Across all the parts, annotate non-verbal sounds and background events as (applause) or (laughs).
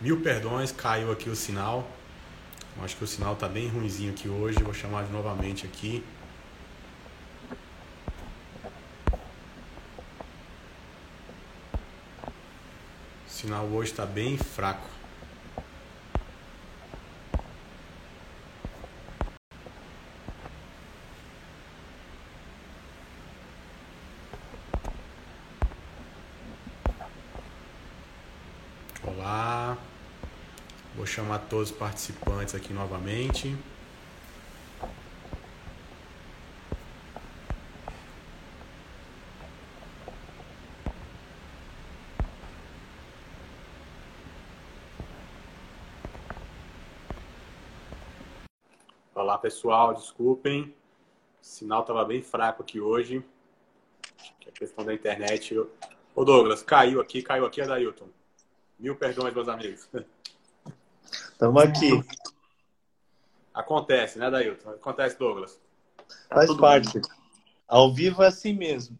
Mil perdões, caiu aqui o sinal. Acho que o sinal está bem ruimzinho aqui hoje. Vou chamar novamente aqui. O sinal hoje está bem fraco. Chamar todos os participantes aqui novamente. Olá pessoal, desculpem, o sinal estava bem fraco aqui hoje. Que a questão da internet. Ô Douglas, caiu aqui, caiu aqui, Adailton. Mil perdões, meus amigos. (laughs) Estamos aqui. Acontece, né, Dailton? Acontece, Douglas. Tá Faz parte. Bem. Ao vivo é assim mesmo.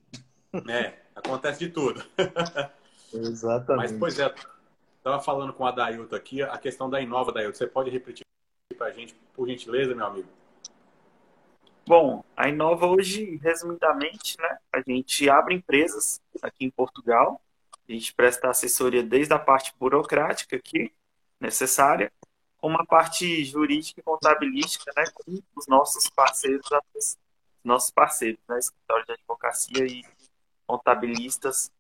É, acontece de tudo. (laughs) Exatamente. Mas, pois é, estava falando com a Dailton aqui, a questão da Inova, Dailton. Você pode repetir para a gente, por gentileza, meu amigo? Bom, a Inova hoje, resumidamente, né, a gente abre empresas aqui em Portugal, a gente presta assessoria desde a parte burocrática aqui, necessária, uma parte jurídica e contabilística, né, com os nossos parceiros, nossos parceiros, né, escritório de advocacia e contabilistas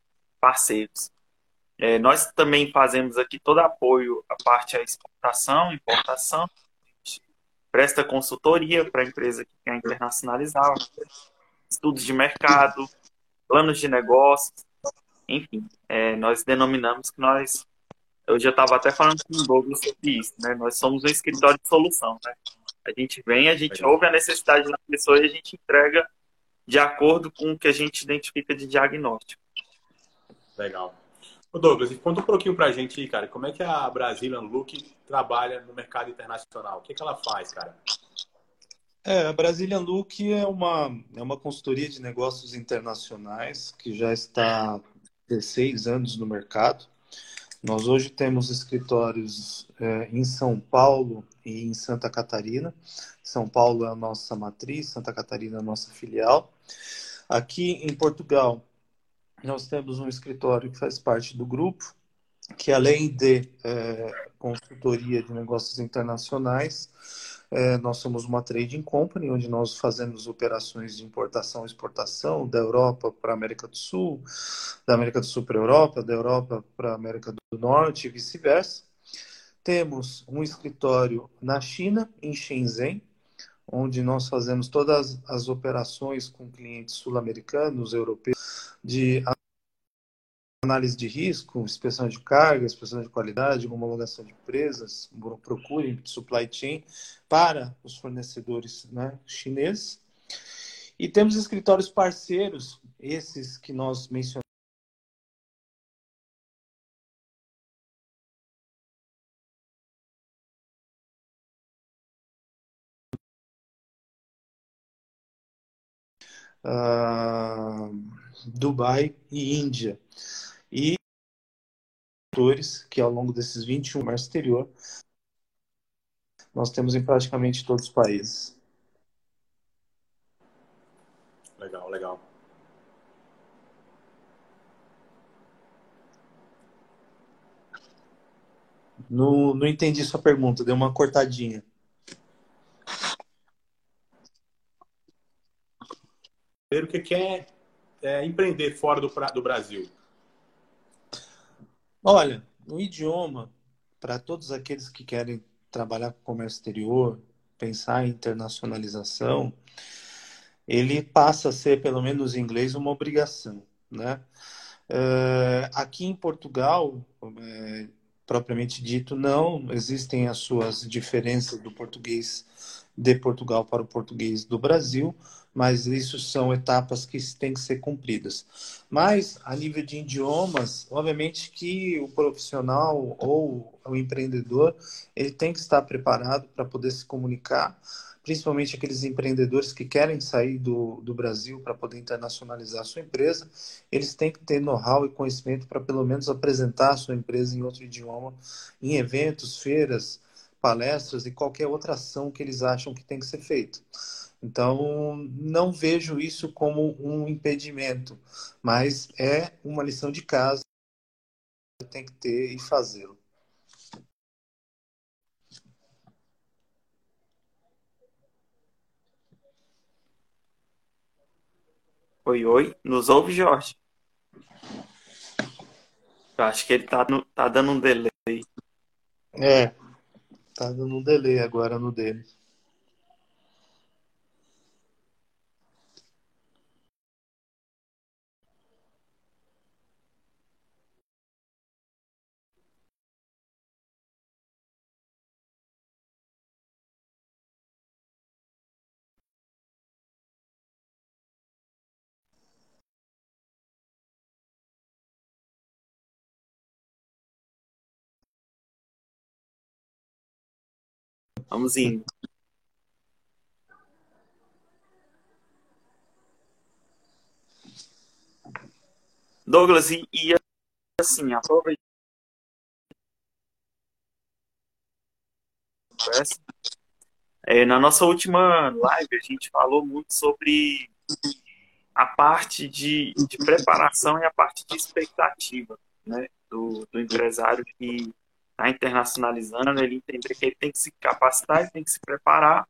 parceiros. É, nós também fazemos aqui todo apoio à parte à exportação, importação, a gente presta consultoria para a empresa que quer internacionalizar, estudos de mercado, planos de negócios, enfim, é, nós denominamos que nós eu já estava até falando com o Douglas sobre isso, né? Nós somos um escritório de solução, né? A gente vem, a gente Legal. ouve a necessidade da pessoa e a gente entrega de acordo com o que a gente identifica de diagnóstico. Legal. Ô Douglas, conta um pouquinho pra gente aí, cara, como é que a Brazilian Look trabalha no mercado internacional? O que, que ela faz, cara? É, a Brazilian Look é uma, é uma consultoria de negócios internacionais que já está há 16 anos no mercado. Nós hoje temos escritórios é, em São Paulo e em Santa Catarina. São Paulo é a nossa matriz, Santa Catarina é a nossa filial. Aqui em Portugal, nós temos um escritório que faz parte do grupo, que além de é, consultoria de negócios internacionais, é, nós somos uma trading company, onde nós fazemos operações de importação e exportação da Europa para a América do Sul, da América do Sul para a Europa, da Europa para a América do Norte e vice-versa. Temos um escritório na China, em Shenzhen, onde nós fazemos todas as operações com clientes sul-americanos, europeus, de análise de risco, inspeção de carga, inspeção de qualidade, homologação de empresas, procure supply chain para os fornecedores né, chineses. E temos escritórios parceiros, esses que nós mencionamos. Uh, Dubai e Índia e que ao longo desses 21 comércio exterior nós temos em praticamente todos os países. Legal, legal. Não, não entendi sua pergunta, deu uma cortadinha. O que é, é empreender fora do, do Brasil? Olha, o idioma, para todos aqueles que querem trabalhar com comércio exterior, pensar em internacionalização, ele passa a ser, pelo menos em inglês, uma obrigação. Né? Uh, aqui em Portugal, é, propriamente dito, não, existem as suas diferenças do português de Portugal para o português do Brasil, mas isso são etapas que têm que ser cumpridas. Mas, a nível de idiomas, obviamente que o profissional ou o empreendedor, ele tem que estar preparado para poder se comunicar, principalmente aqueles empreendedores que querem sair do, do Brasil para poder internacionalizar a sua empresa, eles têm que ter know-how e conhecimento para pelo menos apresentar a sua empresa em outro idioma, em eventos, feiras, palestras e qualquer outra ação que eles acham que tem que ser feita. Então, não vejo isso como um impedimento, mas é uma lição de casa que tem que ter e fazê-lo. Oi, oi. Nos ouve, Jorge? Eu acho que ele tá, no, tá dando um delay. É, tá dando um delay agora no dele. Vamos indo. Douglas, e, e assim, aproveitando. É, na nossa última live, a gente falou muito sobre a parte de, de preparação e a parte de expectativa né, do, do empresário que está internacionalizando, ele entender que ele tem que se capacitar, ele tem que se preparar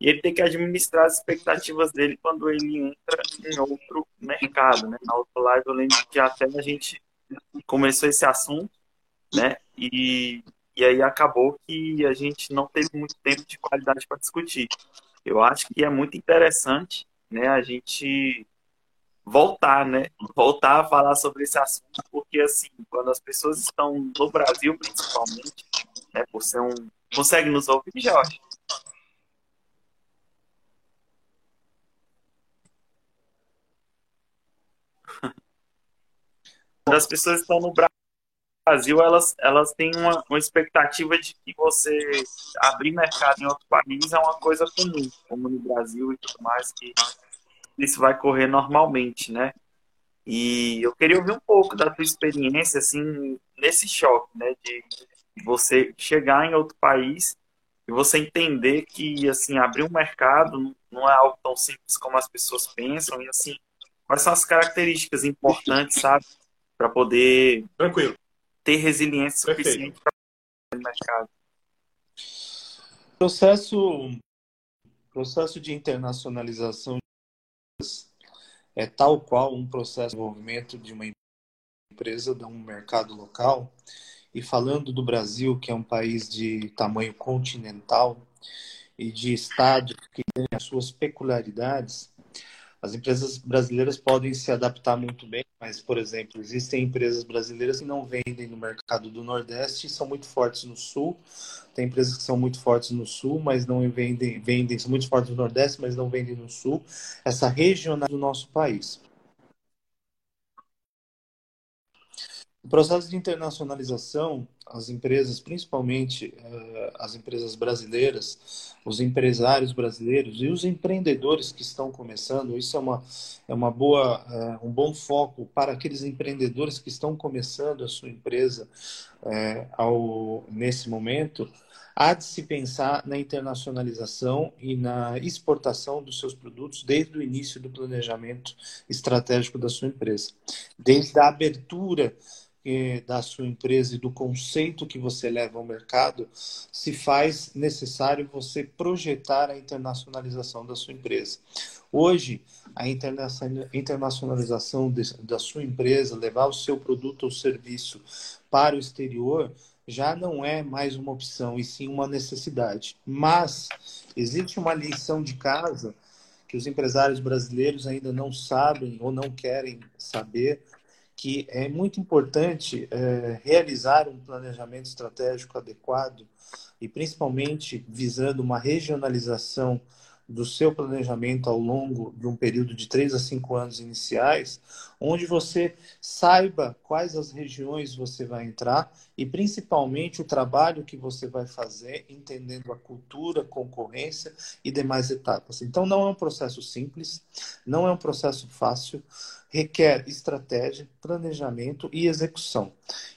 e ele tem que administrar as expectativas dele quando ele entra em outro mercado, né? Na outra live eu lembro que até a gente começou esse assunto, né? E, e aí acabou que a gente não teve muito tempo de qualidade para discutir. Eu acho que é muito interessante, né? A gente voltar, né? Voltar a falar sobre esse assunto, porque assim, quando as pessoas estão no Brasil, principalmente, né, por ser um. Consegue nos ouvir, Jorge? (laughs) Quando as pessoas estão no Brasil, elas, elas têm uma, uma expectativa de que você abrir mercado em outro país é uma coisa comum, como no Brasil e tudo mais, que isso vai correr normalmente, né? E eu queria ouvir um pouco da tua experiência, assim, nesse choque, né? De você chegar em outro país e você entender que, assim, abrir um mercado não é algo tão simples como as pessoas pensam. E, assim, quais são as características importantes, sabe? Para poder Tranquilo. ter resiliência suficiente para o mercado. Processo, processo de internacionalização é tal qual um processo de desenvolvimento de uma empresa, de um mercado local. E falando do Brasil, que é um país de tamanho continental e de estado que tem as suas peculiaridades, as empresas brasileiras podem se adaptar muito bem, mas, por exemplo, existem empresas brasileiras que não vendem no mercado do Nordeste e são muito fortes no Sul. Tem empresas que são muito fortes no Sul, mas não vendem, vendem são muito fortes no Nordeste, mas não vendem no Sul. Essa regional do nosso país. O processo de internacionalização, as empresas, principalmente uh, as empresas brasileiras, os empresários brasileiros e os empreendedores que estão começando, isso é uma, é uma boa, uh, um bom foco para aqueles empreendedores que estão começando a sua empresa uh, ao, nesse momento, há de se pensar na internacionalização e na exportação dos seus produtos desde o início do planejamento estratégico da sua empresa, desde a abertura da sua empresa e do conceito que você leva ao mercado, se faz necessário você projetar a internacionalização da sua empresa. Hoje, a internacionalização da sua empresa, levar o seu produto ou serviço para o exterior, já não é mais uma opção, e sim uma necessidade. Mas existe uma lição de casa que os empresários brasileiros ainda não sabem ou não querem saber, que é muito importante é, realizar um planejamento estratégico adequado e principalmente visando uma regionalização do seu planejamento ao longo de um período de três a cinco anos iniciais, onde você saiba quais as regiões você vai entrar e principalmente o trabalho que você vai fazer, entendendo a cultura, concorrência e demais etapas. Então não é um processo simples, não é um processo fácil, requer estratégia, planejamento e execução.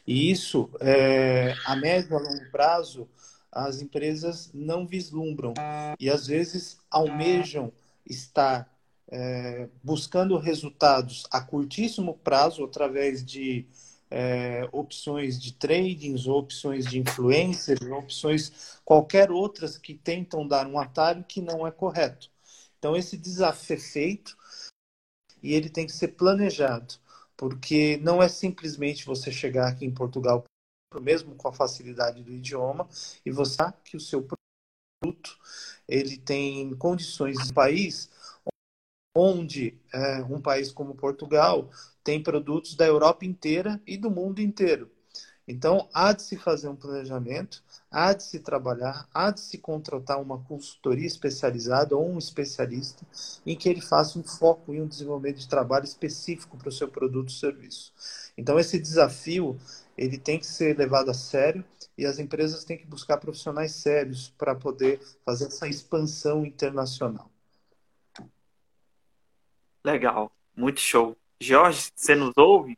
E isso, é, a médio e longo prazo, as empresas não vislumbram e às vezes almejam estar é, buscando resultados a curtíssimo prazo através de é, opções de tradings, opções de influencer, opções qualquer outras que tentam dar um atalho que não é correto. Então esse desafio é feito e ele tem que ser planejado, porque não é simplesmente você chegar aqui em Portugal mesmo com a facilidade do idioma, e você que o seu produto ele tem condições de país onde é, um país como Portugal tem produtos da Europa inteira e do mundo inteiro. Então, há de se fazer um planejamento, há de se trabalhar, há de se contratar uma consultoria especializada ou um especialista em que ele faça um foco e um desenvolvimento de trabalho específico para o seu produto ou serviço. Então, esse desafio ele tem que ser levado a sério e as empresas têm que buscar profissionais sérios para poder fazer essa expansão internacional. Legal, muito show. Jorge, você nos ouve?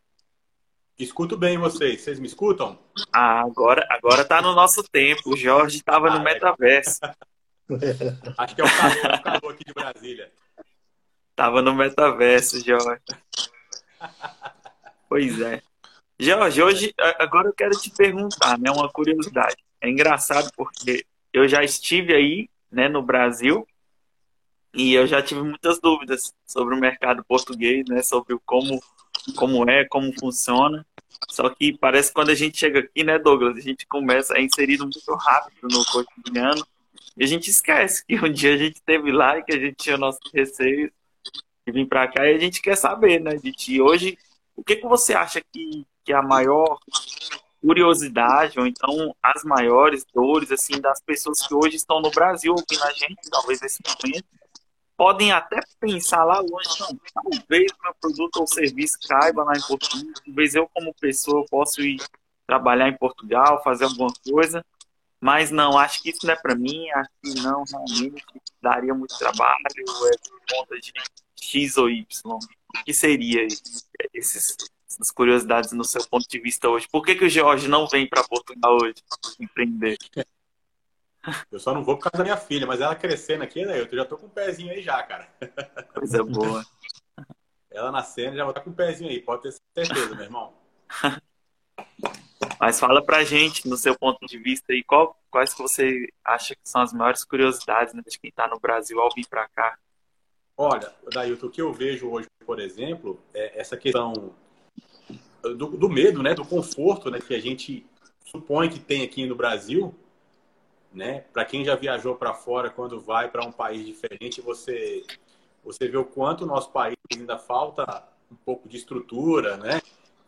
Escuto bem vocês. Vocês me escutam? Ah, agora, agora tá no nosso tempo. O Jorge estava ah, no metaverso. (laughs) Acho que é o calor, é o calor aqui de Brasília. Tava no metaverso, Jorge. Pois é. Jorge, hoje, agora eu quero te perguntar, né, uma curiosidade. É engraçado porque eu já estive aí, né, no Brasil, e eu já tive muitas dúvidas sobre o mercado português, né, sobre como, como é, como funciona. Só que parece que quando a gente chega aqui, né, Douglas, a gente começa a inserir muito rápido no cotidiano e a gente esquece que um dia a gente esteve lá e que a gente tinha nossos receios de vir para cá e a gente quer saber, né, de ti. Hoje, o que, que você acha que que a maior curiosidade, ou então as maiores dores, assim, das pessoas que hoje estão no Brasil ouvindo a gente, talvez nesse momento, podem até pensar lá longe, não, talvez meu produto ou serviço caiba lá em Portugal, talvez eu como pessoa possa ir trabalhar em Portugal, fazer alguma coisa, mas não, acho que isso não é para mim, acho que não, realmente daria muito trabalho, é por conta de X ou Y. O que seria esses as curiosidades no seu ponto de vista hoje. Por que, que o George não vem para Portugal hoje empreender? (laughs) Eu só não vou por causa da minha filha, mas ela crescendo aqui, né? Eu já tô com um pezinho aí já, cara. Coisa boa. (laughs) Ela nascendo já vou estar com um pezinho aí, pode ter certeza, meu irmão. (laughs) Mas fala pra gente, no seu ponto de vista aí, qual, quais que você acha que são as maiores curiosidades né, de quem está no Brasil ao vir para cá? Olha, Dailton, o que eu vejo hoje, por exemplo, é essa questão do, do, medo, né, do conforto, né, que a gente supõe que tem aqui no Brasil, né? Para quem já viajou para fora, quando vai para um país diferente, você você vê o quanto o nosso país ainda falta um pouco de estrutura, né?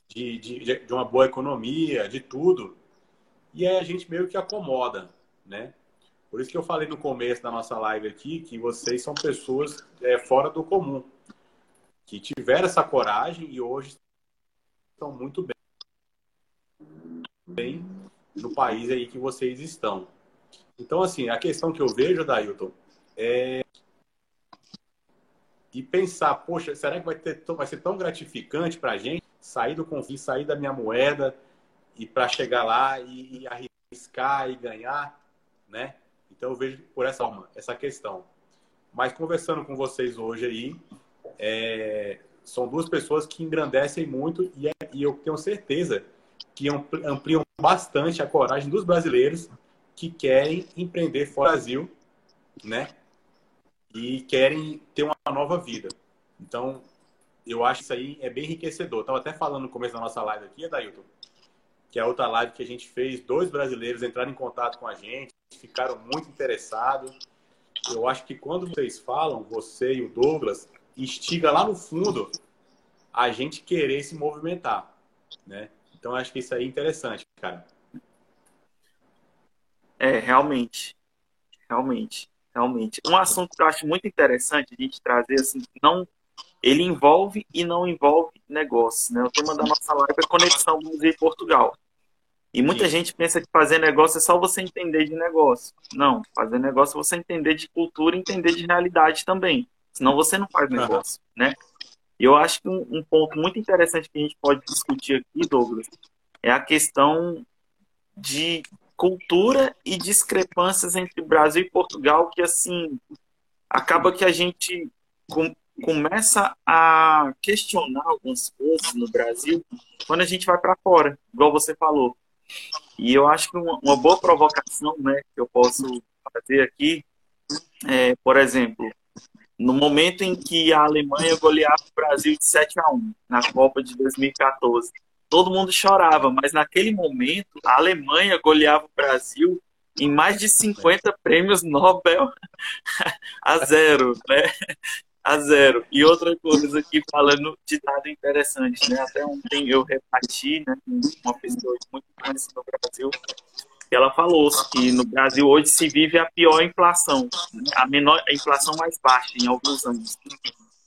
De, de, de uma boa economia, de tudo. E aí a gente meio que acomoda, né? Por isso que eu falei no começo da nossa live aqui que vocês são pessoas é, fora do comum, que tiveram essa coragem e hoje estão muito bem, bem no país aí que vocês estão. Então, assim, a questão que eu vejo, Dailton, é e pensar, poxa, será que vai, ter, vai ser tão gratificante para a gente sair do conflito, sair da minha moeda e para chegar lá e, e, arriscar e ganhar, né? Então eu vejo por essa forma, essa questão. Mas conversando com vocês hoje aí, é, são duas pessoas que engrandecem muito e, é, e eu tenho certeza que ampliam bastante a coragem dos brasileiros que querem empreender fora do Brasil, né? E querem ter uma nova vida. Então, eu acho que isso aí é bem enriquecedor. Estava até falando no começo da nossa live aqui, Adailton, que é a outra live que a gente fez, dois brasileiros entraram em contato com a gente, ficaram muito interessados. Eu acho que quando vocês falam, você e o Douglas, instiga lá no fundo a gente querer se movimentar, né? Então acho que isso aí é interessante, cara. É, realmente. Realmente. realmente. Um assunto que eu acho muito interessante a gente trazer, assim, não ele envolve e não envolve negócios. Né? O tema da nossa live é conexão e Portugal. E muita Sim. gente pensa que fazer negócio é só você entender de negócio. Não, fazer negócio é você entender de cultura e entender de realidade também. Senão você não faz negócio, uhum. né? Eu acho que um, um, ponto muito interessante que a gente pode discutir aqui, Douglas, é a questão de cultura e discrepâncias entre Brasil e Portugal, que assim acaba que a gente com, começa a questionar algumas coisas no Brasil quando a gente vai para fora, igual você falou. E eu acho que uma, uma, boa provocação né, que eu posso fazer aqui é, por exemplo, no momento em que a Alemanha goleava o Brasil de 7 a 1 na Copa de 2014, todo mundo chorava, mas naquele momento a Alemanha goleava o Brasil em mais de 50 prêmios Nobel (laughs) a zero, né? A zero. E outra coisa aqui, falando de dado interessante, né? Até ontem eu reparti, né? Uma pessoa muito conhecida no Brasil, ela falou que no Brasil hoje se vive a pior inflação, a menor, a inflação mais baixa em alguns anos.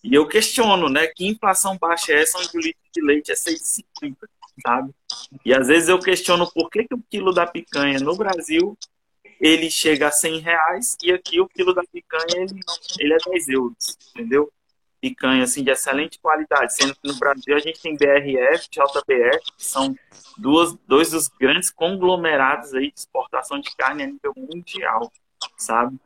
E eu questiono, né? Que inflação baixa é essa onde o litro de leite é 6,50, sabe? E às vezes eu questiono por que, que o quilo da picanha no Brasil ele chega a 100 reais e aqui o quilo da picanha ele, ele é 10 euros, entendeu? Picanha assim de excelente qualidade, sendo que no Brasil a gente tem BRF, JBF, que são duas, dois dos grandes conglomerados aí de exportação de carne a nível mundial, sabe?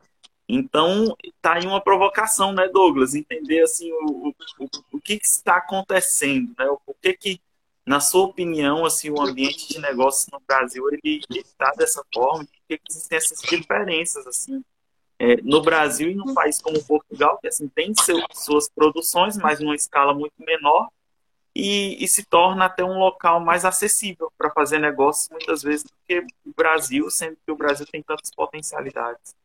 Então, tá aí uma provocação, né, Douglas? Entender, assim, o, o, o que, que está acontecendo, né? O porquê que, na sua opinião, assim, o ambiente de negócios no Brasil, ele está dessa forma? Por que, que existem essas diferenças, assim, é, no Brasil e num país como Portugal, que, assim, tem seu, suas produções, mas numa escala muito menor, e, e se torna até um local mais acessível para fazer negócios, muitas vezes, do que o Brasil, sendo que o Brasil tem tantas potencialidades.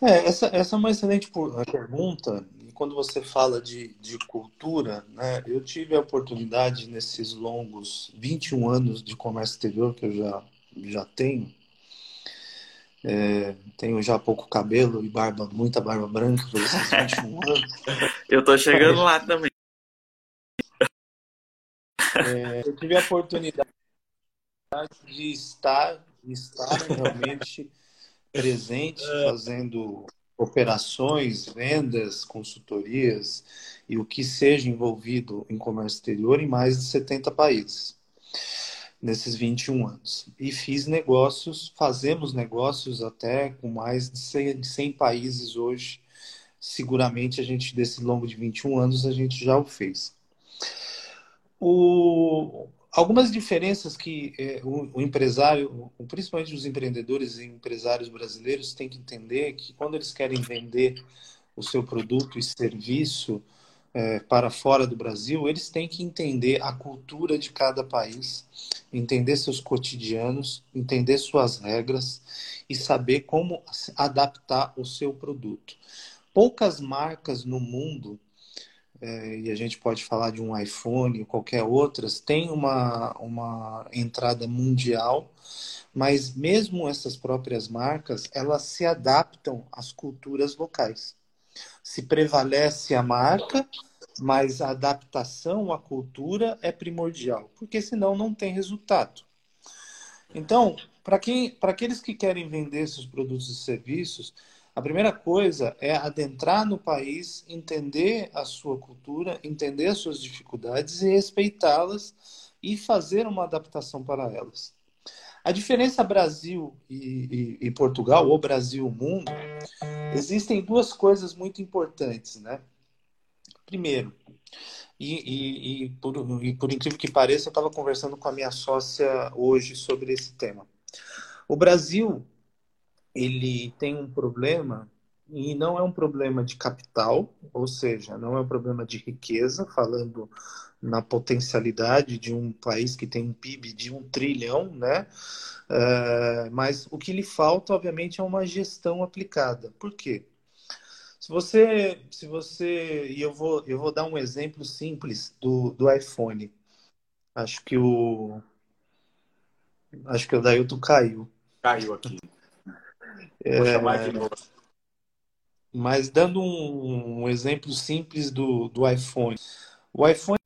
É, essa, essa é uma excelente pergunta. E quando você fala de, de cultura, né, eu tive a oportunidade nesses longos 21 anos de comércio exterior que eu já, já tenho. É, tenho já pouco cabelo e barba, muita barba branca por esses 21 anos. eu tô chegando lá também. É, eu tive a oportunidade de estar, de estar realmente presente, é. fazendo operações, vendas, consultorias e o que seja envolvido em comércio exterior em mais de 70 países nesses 21 anos. E fiz negócios, fazemos negócios até com mais de 100, 100 países hoje. Seguramente a gente, desse longo de 21 anos, a gente já o fez. O, algumas diferenças que é, o, o, empresário, principalmente os empreendedores e empresários brasileiros, têm que entender que quando eles querem vender o seu produto e serviço é, para fora do Brasil, eles têm que entender a cultura de cada país, entender seus cotidianos, entender suas regras e saber como adaptar o seu produto. Poucas marcas no mundo é, e a gente pode falar de um iPhone, qualquer outras, tem uma, uma entrada mundial, mas mesmo essas próprias marcas, elas se adaptam às culturas locais. Se prevalece a marca, mas a adaptação à cultura é primordial, porque senão não tem resultado. Então, para aqueles que querem vender seus produtos e serviços, a primeira coisa é adentrar no país, entender a sua cultura, entender as suas dificuldades e respeitá-las e fazer uma adaptação para elas. A diferença Brasil e, e, e Portugal, ou Brasil-mundo, existem duas coisas muito importantes, né? Primeiro, e, e, por, por, incrível que pareça, eu estava conversando com a minha sócia hoje sobre esse tema. O Brasil ele tem um problema e não é um problema de capital, ou seja, não é um problema de riqueza, falando na potencialidade de um país que tem um PIB de um trilhão, né? Uh, mas o que lhe falta, obviamente, é uma gestão aplicada. Por quê? Se você, se você, e eu vou, eu vou dar um exemplo simples do, do iPhone. Acho que o, acho que o Dailton caiu. Caiu aqui. Vou é... chamar de novo. Mas dando um, um exemplo simples do, do iPhone. O iPhone,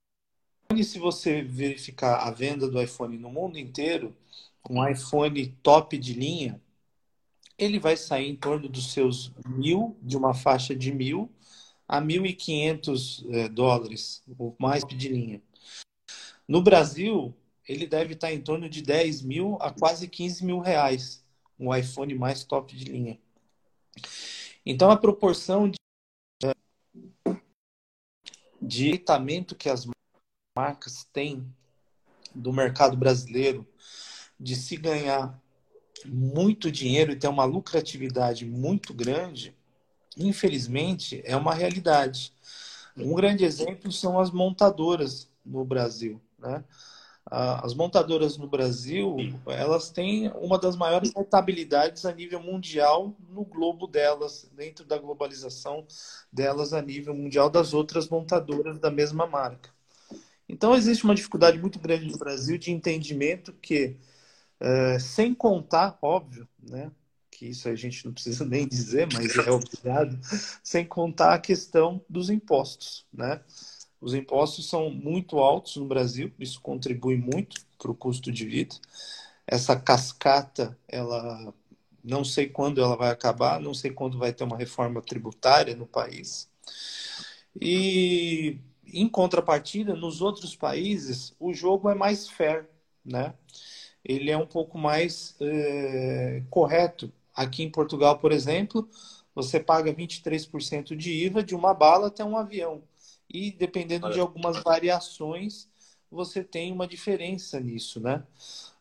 se você verificar a venda do iPhone no mundo inteiro, um iPhone top de linha, ele vai sair em torno dos seus mil, de uma faixa de mil a 1.500 é, dólares, o mais de linha. No Brasil, ele deve estar em torno de 10 mil a quase 15 mil reais, um iPhone mais top de linha. Então, a proporção de, de equipamento que as marcas têm do mercado brasileiro de se ganhar muito dinheiro e ter uma lucratividade muito grande, infelizmente, é uma realidade. Um grande exemplo são as montadoras no Brasil. Né? As montadoras no Brasil, elas têm uma das maiores rentabilidades a nível mundial no globo delas, dentro da globalização delas a nível mundial das outras montadoras da mesma marca. Então, existe uma dificuldade muito grande no Brasil de entendimento que, é, sem contar, óbvio, né, que isso a gente não precisa (laughs) nem dizer, mas é obrigado, sem contar a questão dos impostos, né? Os impostos são muito altos no Brasil, isso contribui muito para o custo de vida. Essa cascata, ela não sei quando ela vai acabar, não sei quando vai ter uma reforma tributária no país. E em contrapartida, nos outros países, o jogo é mais fair, né? Ele é um pouco mais é, correto. Aqui em Portugal, por exemplo, você paga 23% de IVA de uma bala até um avião e dependendo Olha. de algumas variações, você tem uma diferença nisso, né?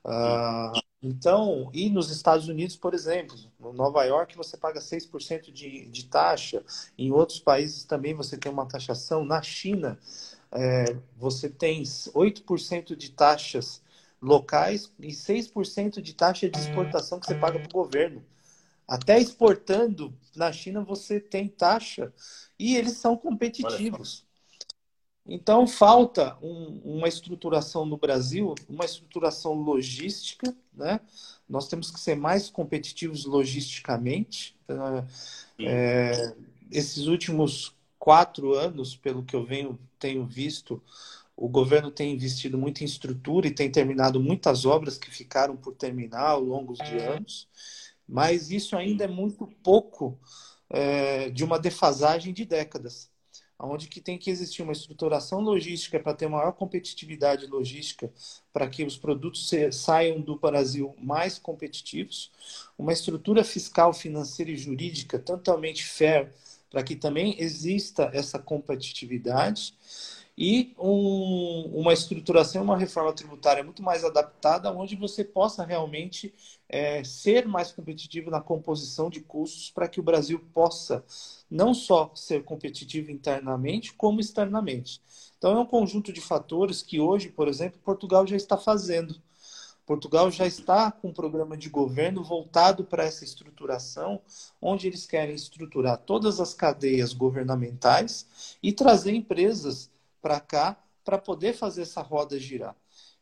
Uh, então, e nos Estados Unidos, por exemplo, no Nova York você paga 6% de, de taxa, em outros países também você tem uma taxação. Na China, é, você tem 8% de taxas locais e 6% de taxa de exportação que você paga para o governo. Até exportando na China você tem taxa e eles são competitivos. Então, falta um, uma estruturação no Brasil, uma estruturação logística, né? Nós temos que ser mais competitivos logisticamente. É, esses últimos quatro anos, pelo que eu venho, tenho visto, o governo tem investido muito em estrutura e tem terminado muitas obras que ficaram por terminar ao longo de anos, mas isso ainda é muito pouco é, de uma defasagem de décadas onde que tem que existir uma estruturação logística para ter maior competitividade logística, para que os produtos saiam do Brasil mais competitivos, uma estrutura fiscal, financeira e jurídica totalmente fair, para que também exista essa competitividade e um, uma estruturação, uma reforma tributária muito mais adaptada, onde você possa realmente é, ser mais competitivo na composição de custos para que o Brasil possa não só ser competitivo internamente, como externamente. Então, é um conjunto de fatores que hoje, por exemplo, Portugal já está fazendo. Portugal já está com um programa de governo voltado para essa estruturação, onde eles querem estruturar todas as cadeias governamentais e trazer empresas para cá para poder fazer essa roda girar.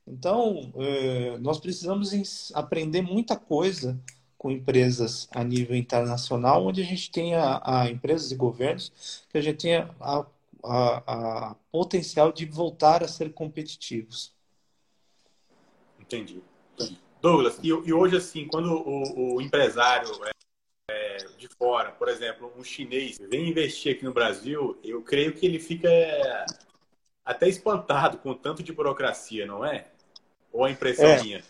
Então, eh, nós precisamos aprender muita coisa com empresas a nível internacional, onde a gente tenha a empresas e governos que a gente tenha a, a, a potencial de voltar a ser competitivos. Entendi. Douglas, e, e hoje assim, quando o, o empresário é, é, de fora, por exemplo, um chinês vem investir aqui no Brasil, eu creio que ele fica até espantado com o tanto de burocracia, não é? Ou a impressão é. minha?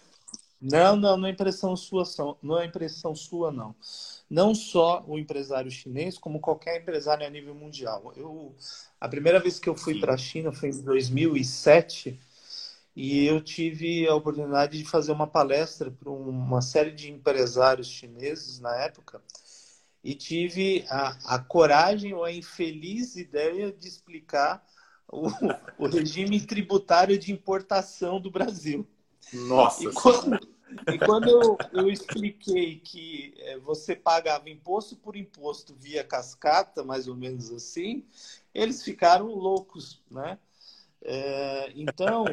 Não, não, não é impressão sua, não é impressão sua, não. Não só o empresário chinês, como qualquer empresário a nível mundial. Eu, a primeira vez que eu fui para a China foi em 2007 e eu tive a oportunidade de fazer uma palestra para uma série de empresários chineses na época e tive a, a coragem ou a infeliz ideia de explicar o, o regime tributário de importação do Brasil. Nossa! E quando, e quando eu, eu, expliquei que é, você pagava imposto por imposto via cascata, mais ou menos assim, eles ficaram loucos, né? É, então,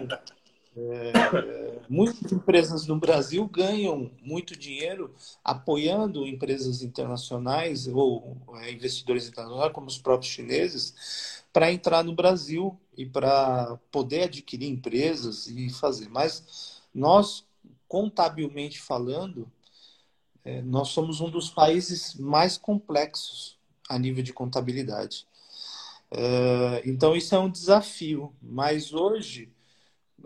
É, muitas empresas no Brasil ganham muito dinheiro apoiando empresas internacionais ou é, investidores internacionais, como os próprios chineses, para entrar no Brasil e para poder adquirir empresas e fazer. Mas nós, contabilmente falando, é, nós somos um dos países mais complexos a nível de contabilidade. É, então, isso é um desafio. Mas hoje,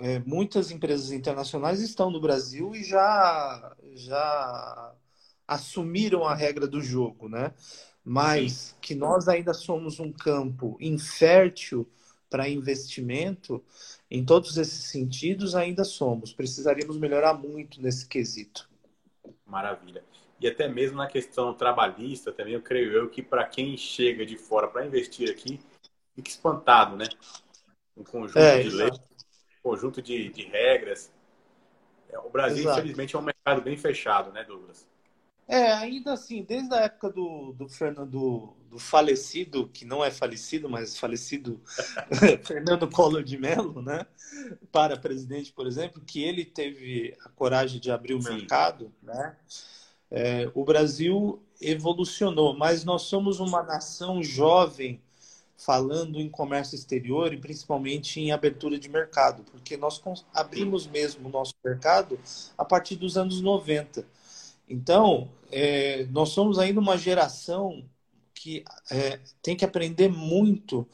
é, muitas empresas internacionais estão no Brasil e já, já assumiram a regra do jogo, né? Mas que nós ainda somos um campo infértil para investimento, em todos esses sentidos, ainda somos. Precisaríamos melhorar muito nesse quesito. Maravilha. E até mesmo na questão trabalhista, também eu creio eu que para quem chega de fora para investir aqui, fica espantado, né? Um conjunto é, de leis, conjunto de, de regras. É, o Brasil, exato. infelizmente, é um mercado bem fechado, né, Douglas? É, ainda assim, desde a época do, do Fernando, do falecido, que não é falecido, mas falecido (laughs) Fernando Collor de Mello, né? Para presidente, por exemplo, que ele teve a coragem de abrir o Sim. mercado, né? É, o Brasil evolucionou, mas nós somos uma nação jovem falando em comércio exterior e principalmente em abertura de mercado, porque nós abrimos mesmo o nosso mercado a partir dos anos 90. Então, é, nós somos ainda uma geração que é, tem que aprender muito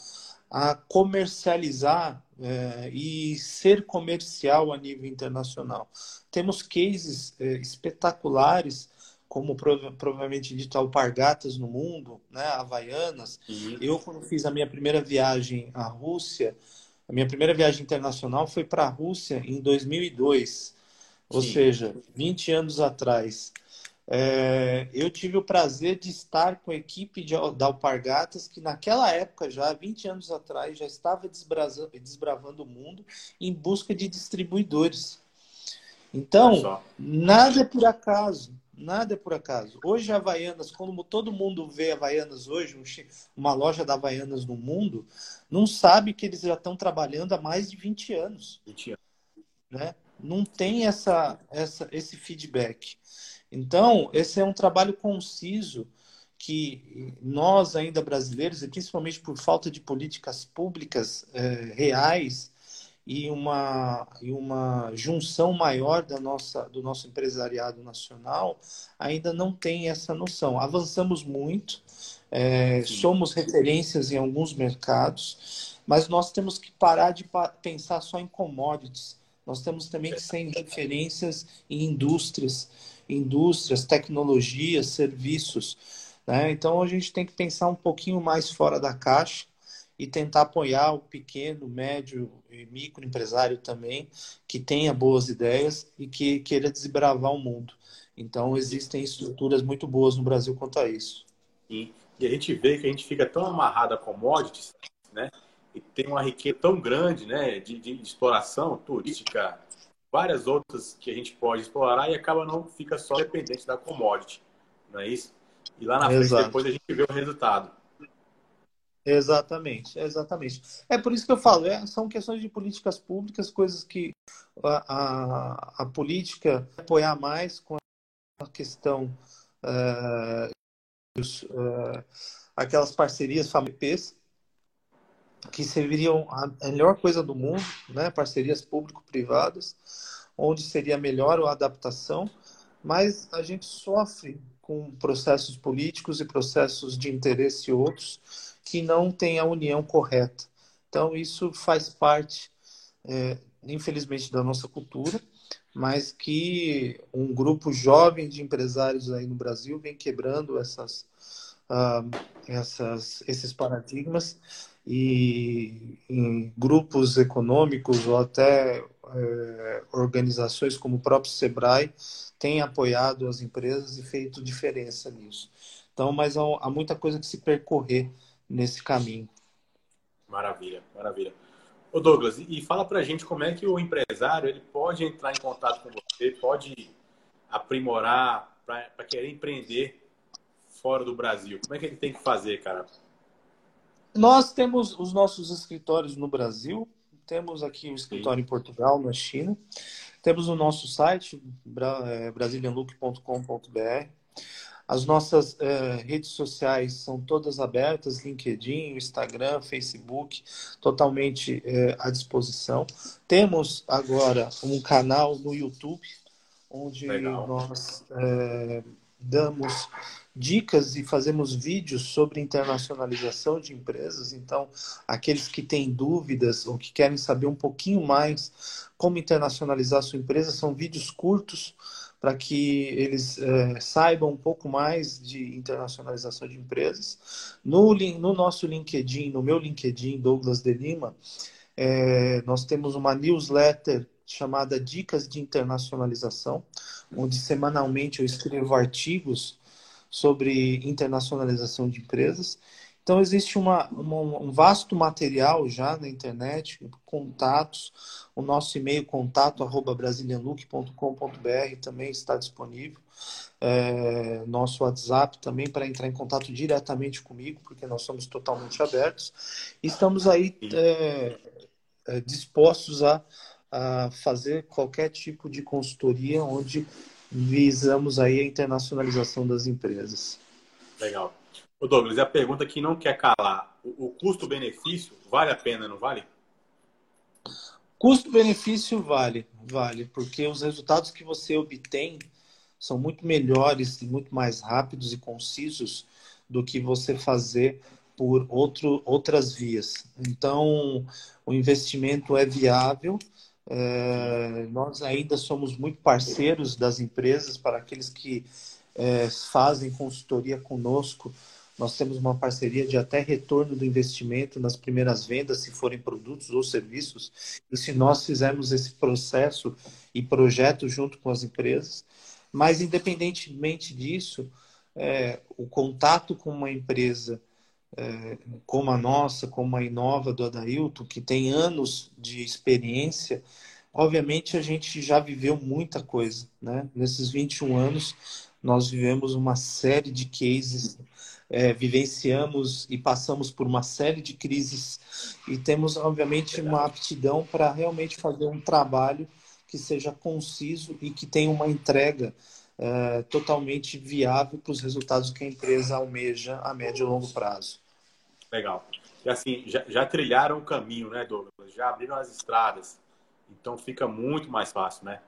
a comercializar é, e ser comercial a nível internacional. Temos cases é, espetaculares como provavelmente dito alpargatas no mundo, né, havaianas. Uhum. Eu quando fiz a minha primeira viagem à Rússia, a minha primeira viagem internacional foi para a Rússia em 2002, ou Sim. seja, 20 anos atrás. É, eu tive o prazer de estar com a equipe de, da Alpargatas, que naquela época, já 20 anos atrás, já estava desbravando o mundo em busca de distribuidores. Então, nada é por acaso. Nada é por acaso. Hoje, Havaianas, como todo mundo vê Havaianas hoje, uma loja da Havaianas no mundo, não sabe que eles já estão trabalhando há mais de 20 anos. 20 anos. Né? Não tem essa, essa, esse feedback. Então, esse é um trabalho conciso que nós, ainda brasileiros, e principalmente por falta de políticas públicas eh, reais, e uma, e uma junção maior da nossa, do nosso empresariado nacional, ainda não tem essa noção. Avançamos muito, é, somos referências em alguns mercados, mas nós temos que parar de pensar só em commodities. Nós temos também que ser referências em indústrias, indústrias, tecnologias, serviços. Né? Então a gente tem que pensar um pouquinho mais fora da caixa e tentar apoiar o pequeno, médio e microempresário também, que tenha boas ideias e que queira desbravar o mundo. Então, existem estruturas muito boas no Brasil quanto a isso. E, e a gente vê que a gente fica tão amarrado a commodities, né? E tem uma riqueza tão grande, né? De, de, de exploração turística, várias outras que a gente pode explorar e acaba não fica só dependente da commodity, não é isso? E lá na frente, depois a gente vê o resultado. Exatamente, exatamente. É por isso que eu falo, é, são questões de políticas públicas, coisas que a, a, a política apoiar mais com a questão uh, dos, uh, aquelas parcerias FAMEPs que serviriam a melhor coisa do mundo, né? parcerias público-privadas, onde seria melhor a adaptação, mas a gente sofre com processos políticos e processos de interesse outros que não tem a união correta. Então, isso faz parte, é, infelizmente, da nossa cultura, mas que um grupo jovem de empresários aí no Brasil vem quebrando essas, uh, essas, esses paradigmas e em grupos econômicos ou até é, organizações como o próprio Sebrae têm apoiado as empresas e feito diferença nisso. Então, mas há, há muita coisa que se percorrer nesse caminho. Maravilha, maravilha. Ô Douglas, e fala pra gente como é que o empresário ele pode entrar em contato com você, pode aprimorar para querer empreender fora do Brasil. Como é que ele tem que fazer, cara? Nós temos os nossos escritórios no Brasil, temos aqui um escritório Sim. em Portugal, na China. Temos o nosso site, é, brasilianlook.com.br. As nossas uh, redes sociais são todas abertas, LinkedIn, Instagram, Facebook, totalmente uh, à disposição. Temos agora um canal no YouTube, onde Legal. nós uh, damos dicas e fazemos vídeos sobre internacionalização de empresas. Então, aqueles que têm dúvidas ou que querem saber um pouquinho mais como internacionalizar sua empresa, são vídeos curtos para que eles é, saibam um pouco mais de internacionalização de empresas. No, no nosso LinkedIn, no meu LinkedIn, Douglas de Lima, é, nós temos uma newsletter chamada Dicas de Internacionalização, onde semanalmente eu escrevo artigos sobre internacionalização de empresas. Então, existe uma, uma, um vasto material já na internet, contatos. O nosso e-mail, contato, arroba também está disponível. É, nosso WhatsApp também para entrar em contato diretamente comigo, porque nós somos totalmente abertos. Estamos aí é, é, dispostos a, a fazer qualquer tipo de consultoria onde visamos aí a internacionalização das empresas. Legal. Ô Douglas, a pergunta que não quer calar: o, custo-benefício vale a pena, não vale? Custo-benefício vale, vale, porque os resultados que você obtém são muito melhores e muito mais rápidos e concisos do que você fazer por outro, outras vias. Então, o investimento é viável. É, nós ainda somos muito parceiros das empresas para aqueles que é, fazem consultoria conosco nós temos uma parceria de até retorno do investimento nas primeiras vendas, se forem produtos ou serviços. E se nós fizermos esse processo e projeto junto com as empresas. Mas, independentemente disso, é, o contato com uma empresa é, como a nossa, como a Inova do Adailton, que tem anos de experiência, obviamente a gente já viveu muita coisa. Né? Nesses 21 anos, nós vivemos uma série de cases é, vivenciamos e passamos por uma série de crises e temos, obviamente, uma aptidão para realmente fazer um trabalho que seja conciso e que tenha uma entrega é, totalmente viável para os resultados que a empresa almeja a médio e longo prazo. Legal. E assim, já, já trilharam o caminho, né, Douglas? Já abriram as estradas. Então fica muito mais fácil, né?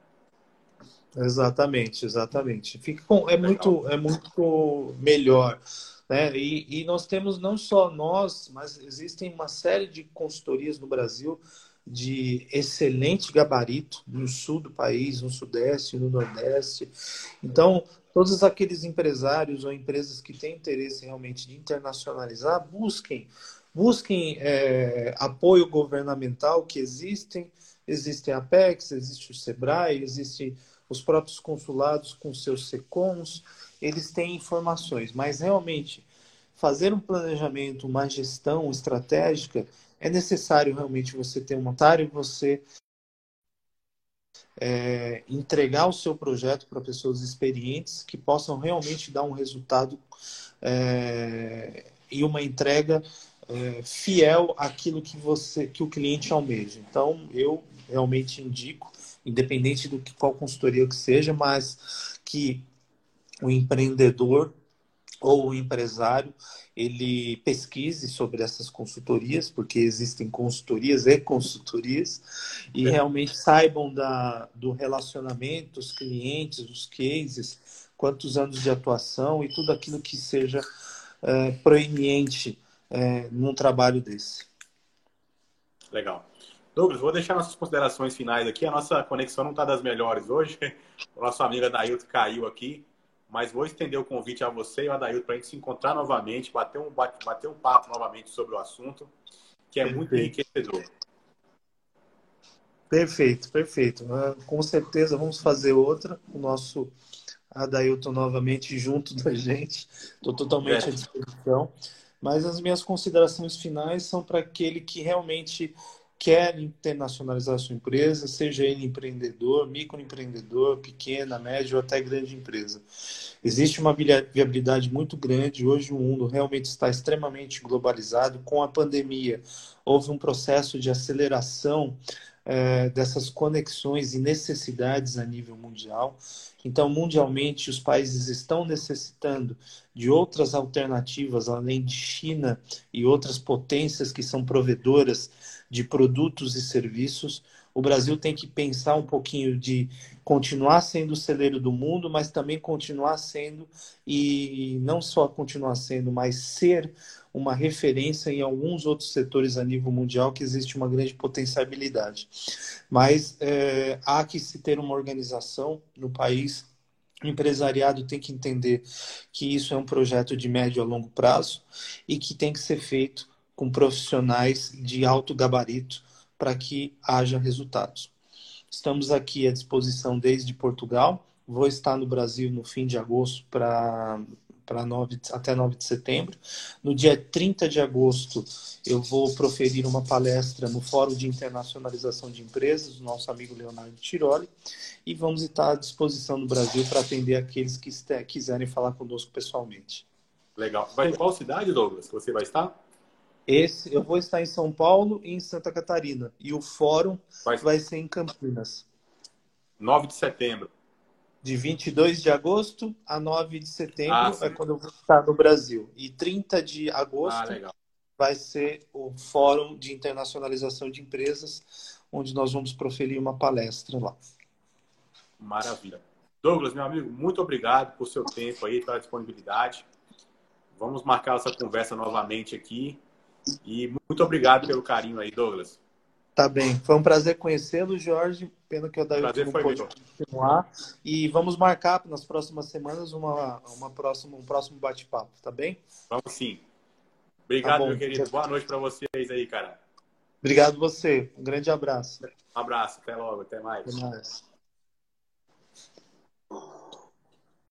Exatamente, exatamente. Fica com, é muito é muito melhor né? E, e nós temos não só nós, mas existem uma série de consultorias no Brasil de excelente gabarito no sul do país, no sudeste, no nordeste. Então, todos aqueles empresários ou empresas que têm interesse realmente de internacionalizar, busquem, busquem é, apoio governamental que existem. Existe a Apex, existe o Sebrae, existem os próprios consulados com seus SECOMs, eles têm informações, mas realmente fazer um planejamento, uma gestão estratégica, é necessário realmente você ter um otário, você é, entregar o seu projeto para pessoas experientes que possam realmente dar um resultado é, e uma entrega é, fiel àquilo que você que o cliente almeja. Então, eu realmente indico, independente do que qual consultoria que seja, mas que o empreendedor ou o empresário ele pesquise sobre essas consultorias, porque existem consultorias e consultorias, e é. realmente saibam da, do relacionamento, os clientes, os cases, quantos anos de atuação e tudo aquilo que seja é, proeminente é, num trabalho desse. Legal. Douglas, vou deixar nossas considerações finais aqui. A nossa conexão não está das melhores hoje. (laughs) O nosso amigo Dailton caiu aqui mas vou estender o convite a você e ao Adailton para a gente se encontrar novamente, bater um, bater um papo novamente sobre o assunto, que é perfeito. muito enriquecedor. Perfeito, perfeito. Ah, com certeza vamos fazer outra. O nosso Adailton novamente junto da gente. Estou totalmente é. à disposição. Mas as minhas considerações finais são para aquele que realmente quer internacionalizar sua empresa, seja ele empreendedor, microempreendedor, pequena, média ou até grande empresa. Existe uma viabilidade muito grande. Hoje o mundo realmente está extremamente globalizado. Com a pandemia, houve um processo de aceleração é, dessas conexões e necessidades a nível mundial. Então, mundialmente, os países estão necessitando de outras alternativas, além de China e outras potências que são provedoras de produtos e serviços. O Brasil tem que pensar um pouquinho de continuar sendo o celeiro do mundo, mas também continuar sendo, e não só continuar sendo, mas ser uma referência em alguns outros setores a nível mundial que existe uma grande potencialidade. Mas é, há que se ter uma organização no país. O empresariado tem que entender que isso é um projeto de médio a longo prazo e que tem que ser feito com profissionais de alto gabarito para que haja resultados. Estamos aqui à disposição desde Portugal. Vou estar no Brasil no fim de agosto para para 9, até 9 de setembro. No dia 30 de agosto, eu vou proferir uma palestra no Fórum de Internacionalização de Empresas, do nosso amigo Leonardo Tiroli, e vamos estar à disposição no Brasil para atender aqueles que quiserem falar conosco pessoalmente. Legal. Vai em qual cidade, Douglas, que você vai estar? Esse, eu vou estar em São Paulo e em Santa Catarina. E o fórum vai, vai ser em Campinas. 9 de setembro. De 22 de agosto a 9 de setembro ah, é quando eu vou estar no Brasil. E 30 de agosto ah, vai ser o Fórum de Internacionalização de Empresas, onde nós vamos proferir uma palestra lá. Maravilha. Douglas, meu amigo, muito obrigado por seu tempo aí, pela disponibilidade. Vamos marcar essa conversa novamente aqui. E muito obrigado pelo carinho aí, Douglas. Tá bem. Foi um prazer conhecê-lo, Jorge. Pena que eu daí não pôde continuar. E vamos marcar nas próximas semanas uma, uma próxima, um próximo bate-papo, tá bem? Vamos sim. Obrigado, tá meu querido. Boa noite para vocês aí, cara. Obrigado você. Um grande abraço. Um abraço. Até logo. Até mais. Até mais.